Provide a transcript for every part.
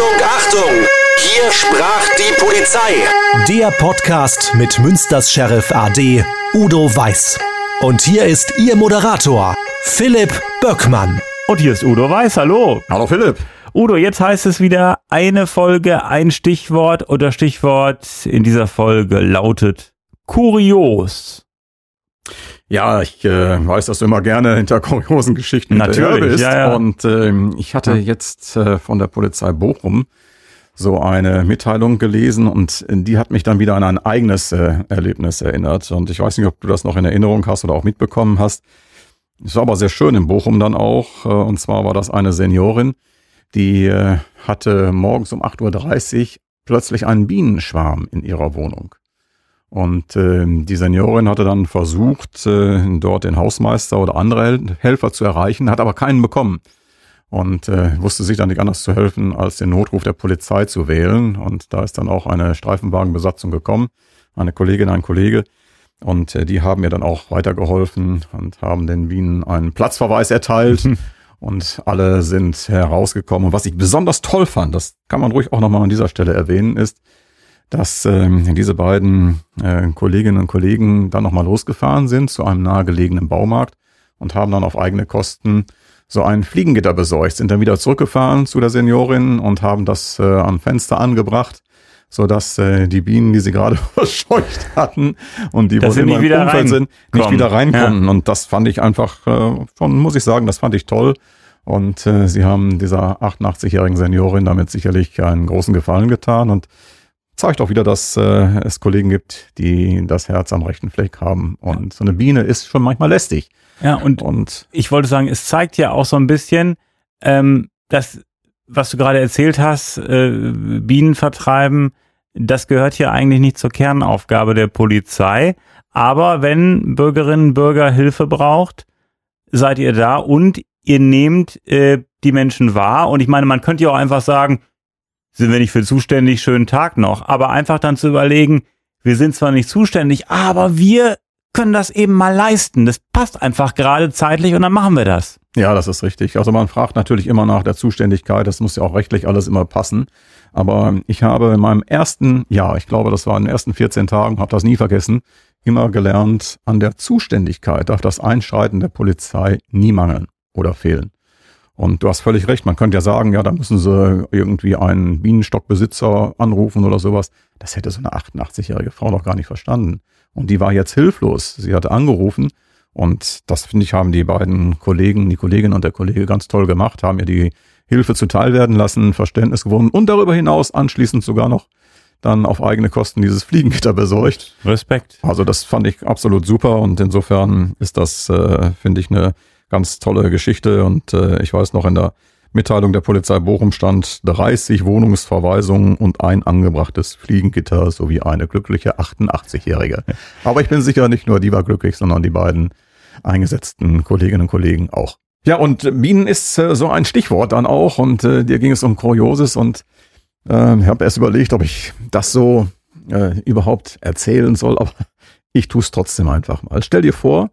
Achtung, Achtung! Hier sprach die Polizei. Der Podcast mit Münsters Sheriff AD Udo Weiß. Und hier ist Ihr Moderator, Philipp Böckmann. Und hier ist Udo Weiß, hallo. Hallo Philipp. Udo, jetzt heißt es wieder eine Folge, ein Stichwort und das Stichwort in dieser Folge lautet kurios. Ja, ich äh, weiß, dass du immer gerne hinter kuriosen Geschichten Natürlich, bist. ja, ja. Und ähm, ich hatte jetzt äh, von der Polizei Bochum so eine Mitteilung gelesen und die hat mich dann wieder an ein eigenes äh, Erlebnis erinnert. Und ich weiß nicht, ob du das noch in Erinnerung hast oder auch mitbekommen hast. Es war aber sehr schön in Bochum dann auch. Äh, und zwar war das eine Seniorin, die äh, hatte morgens um 8.30 Uhr plötzlich einen Bienenschwarm in ihrer Wohnung. Und äh, die Seniorin hatte dann versucht, äh, dort den Hausmeister oder andere Hel Helfer zu erreichen, hat aber keinen bekommen. Und äh, wusste sich dann nicht anders zu helfen, als den Notruf der Polizei zu wählen. Und da ist dann auch eine Streifenwagenbesatzung gekommen, eine Kollegin, ein Kollege. Und äh, die haben mir dann auch weitergeholfen und haben den Bienen einen Platzverweis erteilt. und alle sind herausgekommen. Und was ich besonders toll fand, das kann man ruhig auch nochmal an dieser Stelle erwähnen, ist, dass ähm, diese beiden äh, Kolleginnen und Kollegen dann nochmal losgefahren sind zu einem nahegelegenen Baumarkt und haben dann auf eigene Kosten so ein Fliegengitter besorgt, sind dann wieder zurückgefahren zu der Seniorin und haben das äh, am Fenster angebracht, so dass äh, die Bienen, die sie gerade verscheucht hatten und die Dass wohl sie immer nicht im wieder Umfeld sind, nicht wieder reinkommen. Und das fand ich einfach äh, schon, muss ich sagen, das fand ich toll. Und äh, sie haben dieser 88-jährigen Seniorin damit sicherlich einen großen Gefallen getan und zeigt auch wieder, dass äh, es Kollegen gibt, die das Herz am rechten Fleck haben. Und so eine Biene ist schon manchmal lästig. Ja, und Und ich wollte sagen, es zeigt ja auch so ein bisschen, ähm, dass, was du gerade erzählt hast, äh, Bienen vertreiben, das gehört hier eigentlich nicht zur Kernaufgabe der Polizei. Aber wenn Bürgerinnen und Bürger Hilfe braucht, seid ihr da und ihr nehmt äh, die Menschen wahr. Und ich meine, man könnte ja auch einfach sagen, sind wir nicht für zuständig, schönen Tag noch. Aber einfach dann zu überlegen, wir sind zwar nicht zuständig, aber wir können das eben mal leisten. Das passt einfach gerade zeitlich und dann machen wir das. Ja, das ist richtig. Also man fragt natürlich immer nach der Zuständigkeit. Das muss ja auch rechtlich alles immer passen. Aber ich habe in meinem ersten Jahr, ich glaube, das war in den ersten 14 Tagen, habe das nie vergessen, immer gelernt, an der Zuständigkeit darf das Einschreiten der Polizei nie mangeln oder fehlen. Und du hast völlig recht, man könnte ja sagen, ja, da müssen sie irgendwie einen Bienenstockbesitzer anrufen oder sowas. Das hätte so eine 88-jährige Frau noch gar nicht verstanden. Und die war jetzt hilflos. Sie hatte angerufen und das finde ich, haben die beiden Kollegen, die Kollegin und der Kollege ganz toll gemacht, haben ihr die Hilfe zuteil werden lassen, Verständnis gewonnen und darüber hinaus anschließend sogar noch dann auf eigene Kosten dieses Fliegengitter besorgt. Respekt. Also das fand ich absolut super und insofern ist das, äh, finde ich, eine ganz tolle Geschichte und äh, ich weiß noch in der Mitteilung der Polizei Bochum stand 30 Wohnungsverweisungen und ein angebrachtes Fliegengitter sowie eine glückliche 88-Jährige. Aber ich bin sicher, nicht nur die war glücklich, sondern die beiden eingesetzten Kolleginnen und Kollegen auch. Ja, und Bienen ist äh, so ein Stichwort dann auch und äh, dir ging es um Kurioses und äh, ich habe erst überlegt, ob ich das so äh, überhaupt erzählen soll, aber ich tue es trotzdem einfach mal. Stell dir vor,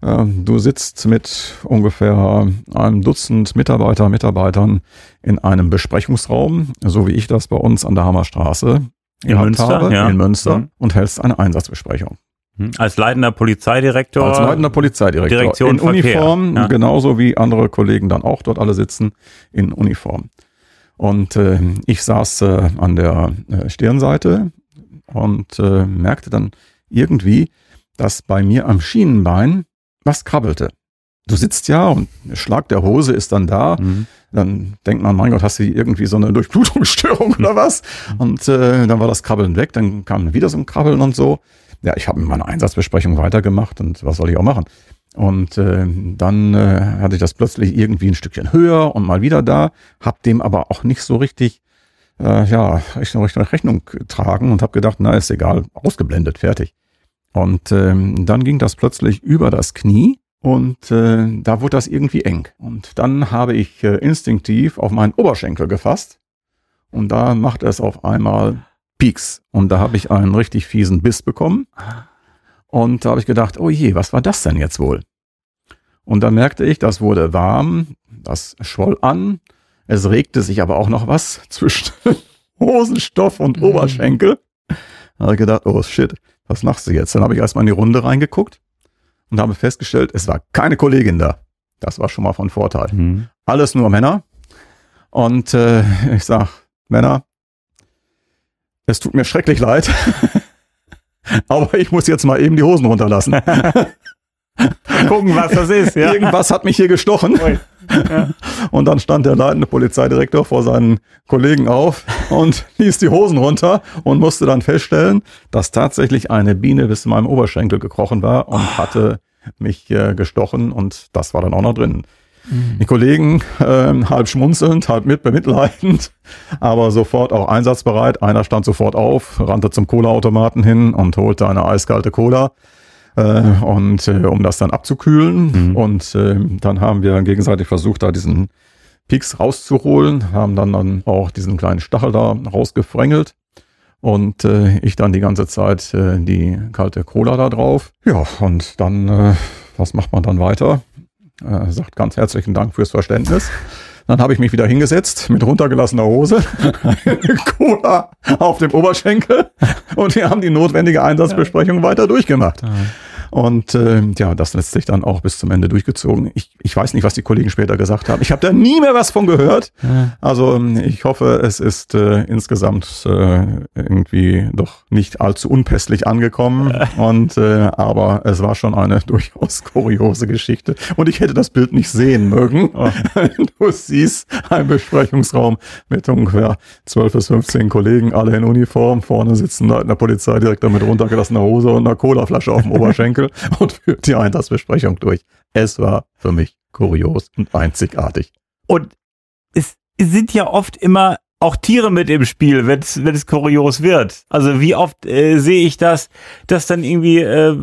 du sitzt mit ungefähr einem Dutzend Mitarbeiter, Mitarbeitern in einem Besprechungsraum, so wie ich das bei uns an der Hammerstraße In gehabt Münster, habe, ja. in Münster Mhm. und hältst eine Einsatzbesprechung. Hm. Als leitender Polizeidirektor. Als leitender Polizeidirektor. Direktion in Verkehr, Uniform, ja. genauso wie andere Kollegen dann auch dort alle sitzen in Uniform. Und äh, ich saß äh, an der äh, Stirnseite und äh, merkte dann irgendwie, dass bei mir am Schienenbein was krabbelte. Du sitzt ja und der Schlag der Hose ist dann da. Mhm. Dann denkt man, mein Gott, hast du irgendwie so eine Durchblutungsstörung oder was? Und äh, dann war das Krabbeln weg, dann kam wieder so ein Krabbeln und so. Ja, ich habe meine Einsatzbesprechung weitergemacht und was soll ich auch machen? Und äh, dann äh, hatte ich das plötzlich irgendwie ein Stückchen höher und mal wieder da, hab dem aber auch nicht so richtig, äh, ja, Rechnung, Rechnung, Rechnung tragen und habe gedacht, na ist egal, ausgeblendet, fertig. Und ähm, dann ging das plötzlich über das Knie und äh, da wurde das irgendwie eng. Und dann habe ich äh, instinktiv auf meinen Oberschenkel gefasst und da macht es auf einmal Pieks. Und da habe ich einen richtig fiesen Biss bekommen. Und da habe ich gedacht, oh je, was war das denn jetzt wohl? Und dann merkte ich, das wurde warm, das schwoll an, Es regte sich aber auch noch was zwischen Hosenstoff und Oberschenkel. Da habe ich gedacht, oh shit, was machst du jetzt? Dann habe ich erstmal in die Runde reingeguckt und habe festgestellt, es war keine Kollegin da. Das war schon mal von Vorteil. Mhm. Alles nur Männer. Und äh, ich sag, Männer, es tut mir schrecklich leid, aber ich muss jetzt mal eben die Hosen runterlassen. Gucken, was das ist, ja. Irgendwas hat mich hier gestochen. Ui. Ja. Und dann stand der leitende Polizeidirektor vor seinen Kollegen auf und ließ die Hosen runter und musste dann feststellen, dass tatsächlich eine Biene bis zu meinem Oberschenkel gekrochen war und hatte mich äh, gestochen und das war dann auch noch drin. Die Kollegen äh, halb schmunzelnd, halb mit bemitleidend, aber sofort auch einsatzbereit. Einer stand sofort auf, rannte zum Cola-Automaten hin und holte eine eiskalte Cola und äh, um das dann abzukühlen. Mhm. Und äh, dann haben wir gegenseitig versucht, da diesen Pieks rauszuholen, haben dann, dann auch diesen kleinen Stachel da rausgefrängelt. Und äh, ich dann die ganze Zeit äh, die kalte Cola da drauf. Ja, und dann, äh, was macht man dann weiter? Äh, sagt ganz herzlichen Dank fürs Verständnis. Dann habe ich mich wieder hingesetzt mit runtergelassener Hose, Cola auf dem Oberschenkel und wir haben die notwendige Einsatzbesprechung weiter durchgemacht. Und äh, ja, das lässt sich dann auch bis zum Ende durchgezogen. Ich, ich weiß nicht, was die Kollegen später gesagt haben. Ich habe da nie mehr was von gehört. Also ähm, ich hoffe, es ist äh, insgesamt äh, irgendwie doch nicht allzu unpässlich angekommen. Und äh, aber es war schon eine durchaus kuriose Geschichte. Und ich hätte das Bild nicht sehen mögen. Du siehst einen Besprechungsraum mit ungefähr 12 bis 15 Kollegen, alle in Uniform. Vorne sitzen leitender Polizeidirektor mit runtergelassener Hose und einer Colaflasche auf dem Oberschenkel und führt die Einsatzbesprechung durch. Es war für mich kurios und einzigartig. Und es sind ja oft immer auch Tiere mit im Spiel, wenn es kurios wird. Also wie oft äh, sehe ich das, dass dann irgendwie äh,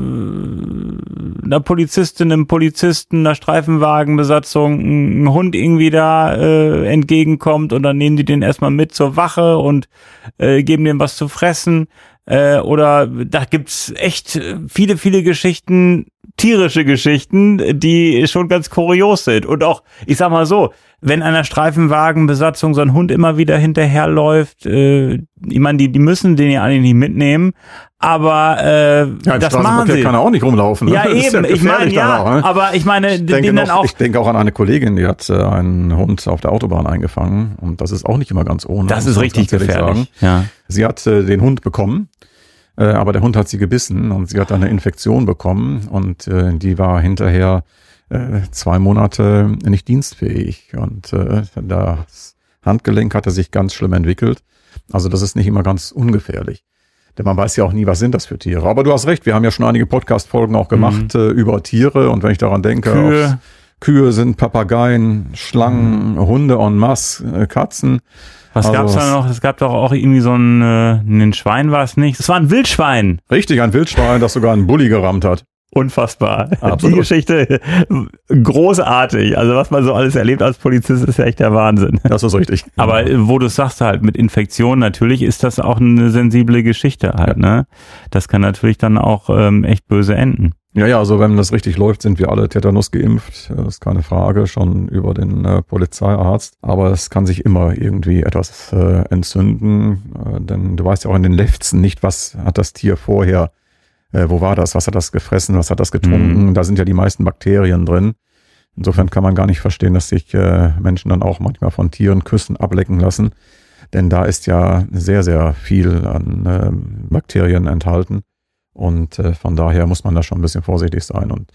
einer Polizistin, einem Polizisten, einer Streifenwagenbesatzung ein, ein Hund irgendwie da äh, entgegenkommt und dann nehmen die den erstmal mit zur Wache und äh, geben dem was zu fressen. Äh, oder da gibt's echt viele, viele Geschichten, tierische Geschichten, die schon ganz kurios sind. Und auch, ich sag mal so, wenn einer Streifenwagenbesatzung so ein Hund immer wieder hinterherläuft, äh, ich meine, die, die müssen den ja eigentlich nicht mitnehmen, aber äh, Ja, das machen sie. kann er auch nicht rumlaufen. ne? Ja, Das eben, ich gefährlich meine, ja, auch, ne? aber ich meine, Ich denke, noch, auch, ich denke auch an eine Kollegin, die hat äh, einen Hund auf der Autobahn eingefangen und das ist auch nicht immer ganz ohne. das ist richtig gefährlich. Ja. Sie hat äh, den Hund bekommen, äh, aber der Hund hat sie gebissen und sie hat eine Infektion bekommen und äh, die war hinterher äh, zwei Monate nicht dienstfähig und äh, das Handgelenk hatte sich ganz schlimm entwickelt. Also das ist nicht immer ganz ungefährlich. Denn man weiß ja auch nie, was sind das für Tiere. Aber du hast recht, wir haben ja schon einige Podcast-Folgen auch gemacht äh, über Tiere und wenn ich daran denke, Mhm. Kühe. Kühe sind Papageien, Schlangen, Hunde en masse, äh, Katzen. Was Also gab's da noch? Es gab doch auch irgendwie so ein, äh, ein Schwein war es nicht. Es war ein Wildschwein. Richtig, ein Wildschwein, das sogar einen Bulli gerammt hat. Unfassbar. Absolut. Die Geschichte großartig. Also was man so alles erlebt als Polizist ist ja echt der Wahnsinn. Das ist richtig. Aber wo du sagst halt mit Infektionen, natürlich ist das auch eine sensible Geschichte halt, ne? Das kann natürlich dann auch ähm, echt böse enden. Ja, ja, also wenn das richtig läuft, sind wir alle Tetanus geimpft. Das ist keine Frage, schon über den äh, Polizeiarzt. Aber es kann sich immer irgendwie etwas äh, entzünden, äh, denn du weißt ja auch in den Lefzen nicht, was hat das Tier vorher, äh, wo war das, was hat das gefressen, was hat das getrunken. Da sind ja die meisten Bakterien drin. Insofern kann man gar nicht verstehen, dass sich äh, Menschen dann auch manchmal von Tieren Küssen ablecken lassen. Denn da ist ja sehr, sehr viel an ähm, Bakterien enthalten. Und äh, von daher muss man da schon ein bisschen vorsichtig sein. Und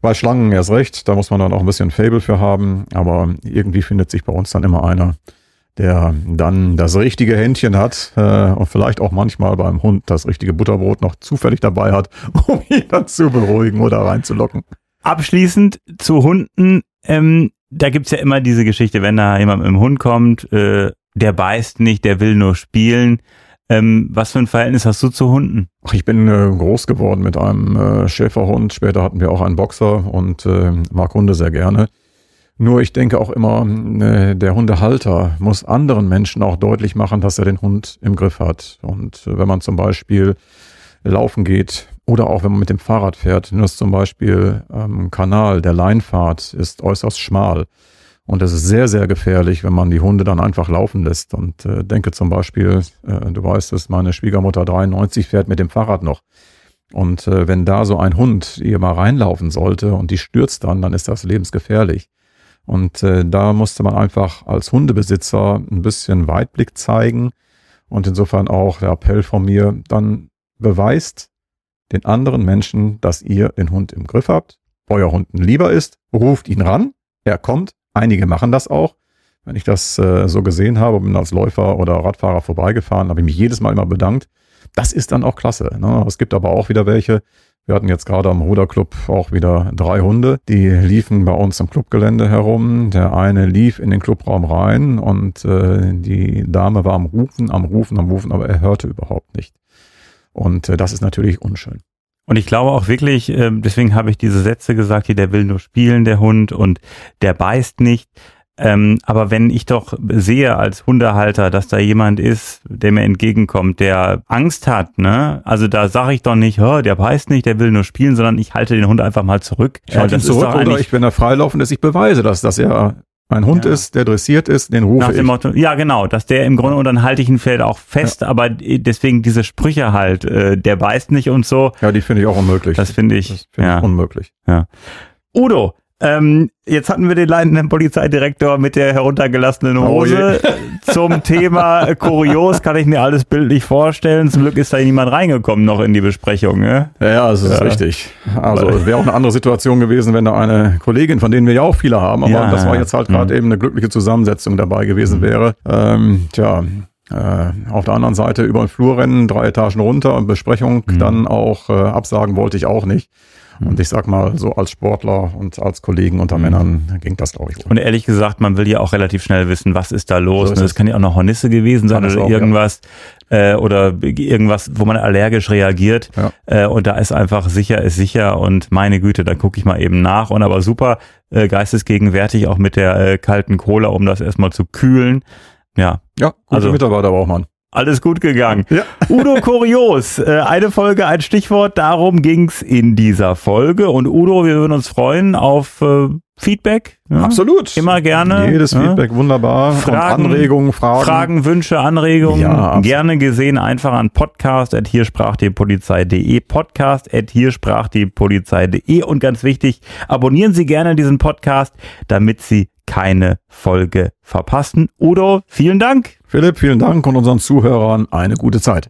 bei Schlangen erst recht, da muss man dann auch ein bisschen Fable für haben. Aber irgendwie findet sich bei uns dann immer einer, der dann das richtige Händchen hat äh, und vielleicht auch manchmal beim Hund das richtige Butterbrot noch zufällig dabei hat, um ihn dann zu beruhigen oder reinzulocken. Abschließend zu Hunden, ähm, da gibt's ja immer diese Geschichte, wenn da jemand mit dem Hund kommt, äh, der beißt nicht, der will nur spielen. Ähm, was für ein Verhältnis hast du zu Hunden? Ich bin äh, groß geworden mit einem äh, Schäferhund. Später hatten wir auch einen Boxer und äh, mag Hunde sehr gerne. Nur ich denke auch immer, äh, der Hundehalter muss anderen Menschen auch deutlich machen, dass er den Hund im Griff hat. Und äh, wenn man zum Beispiel laufen geht oder auch wenn man mit dem Fahrrad fährt, nur ist zum Beispiel ähm, Kanal der Leinfahrt ist äußerst schmal. Und es ist sehr, sehr gefährlich, wenn man die Hunde dann einfach laufen lässt. Und äh, denke zum Beispiel, äh, du weißt es, meine Schwiegermutter 93 fährt mit dem Fahrrad noch. Und äh, wenn da so ein Hund ihr mal reinlaufen sollte und die stürzt dann, dann ist das lebensgefährlich. Und äh, da musste man einfach als Hundebesitzer ein bisschen Weitblick zeigen. Und insofern auch der Appell von mir, dann beweist den anderen Menschen, dass ihr den Hund im Griff habt, euer Hund lieber ist, ruft ihn ran, er kommt, Einige machen das auch. Wenn ich das äh, so gesehen habe, bin als Läufer oder Radfahrer vorbeigefahren, habe ich mich jedes Mal immer bedankt. Das ist dann auch klasse. Ne? Es gibt aber auch wieder welche. Wir hatten jetzt gerade am Ruderclub auch wieder drei Hunde, die liefen bei uns im Clubgelände herum. Der eine lief in den Clubraum rein und äh, die Dame war am Rufen, am Rufen, am Rufen, aber er hörte überhaupt nicht. Und äh, das ist natürlich unschön. Und ich glaube auch wirklich, äh, deswegen habe ich diese Sätze gesagt, hier, der will nur spielen, der Hund, und der beißt nicht. Ähm, aber wenn ich doch sehe als Hundehalter, dass da jemand ist, der mir entgegenkommt, der Angst hat, ne? Also da sage ich doch nicht, der beißt nicht, der will nur spielen, sondern ich halte den Hund einfach mal zurück. Ich halte ihn zurück oder ich, wenn er freilaufend ist, ich beweise das, dass er ein Hund ja. ist, der dressiert ist, den rufe Nach dem ich. Motto, ja, genau, dass der im Grunde, und dann halte ich ihn vielleicht auch fest, ja. aber deswegen diese Sprüche halt, äh, der beißt nicht und so. Ja, die finde ich auch unmöglich. Das finde ich, das find ja. ich unmöglich. Ja. Udo, ähm, jetzt hatten wir den leitenden Polizeidirektor mit der heruntergelassenen oh Hose. Oh Zum Thema kurios kann ich mir alles bildlich vorstellen. Zum Glück ist da niemand reingekommen noch in die Besprechung. Ne? Ja, das ist ja. richtig. Also es wäre auch eine andere Situation gewesen, wenn da eine Kollegin, von denen wir ja auch viele haben, aber ja, das war jetzt halt gerade mhm. eben eine glückliche Zusammensetzung dabei gewesen mhm. wäre. Ähm, tja, äh, auf der anderen Seite über den Flur rennen, drei Etagen runter und Besprechung mhm. dann auch äh, absagen wollte ich auch nicht. Und ich sag mal, so als Sportler und als Kollegen unter mhm. Männern ging das, glaube ich. Gut. Und ehrlich gesagt, man will ja auch relativ schnell wissen, was ist da los. So ist das kann ja auch noch Hornisse gewesen sein oder auch, irgendwas. Ja. Äh, oder irgendwas, wo man allergisch reagiert. Ja. Äh, und da ist einfach sicher ist sicher und meine Güte, da gucke ich mal eben nach. Und aber super äh, geistesgegenwärtig auch mit der äh, kalten Cola, um das erstmal zu kühlen. Ja. Ja, gute also, Mitarbeiter braucht man. Alles gut gegangen. Ja. Udo Kurios, äh, eine Folge, ein Stichwort, darum ging's in dieser Folge. Und Udo, wir würden uns freuen auf äh, Feedback. Ja? Absolut. Immer gerne. Jedes ja? Feedback wunderbar. Fragen, Und Anregungen, Fragen. Fragen, Wünsche, Anregungen. Ja, gerne gesehen einfach an podcast at hier sprach die Polizei.de. Podcast at hier sprach die Polizei.de. Und ganz wichtig, abonnieren Sie gerne diesen Podcast, damit Sie keine Folge verpassen. Udo, vielen Dank. Philipp, vielen Dank und unseren Zuhörern eine gute Zeit.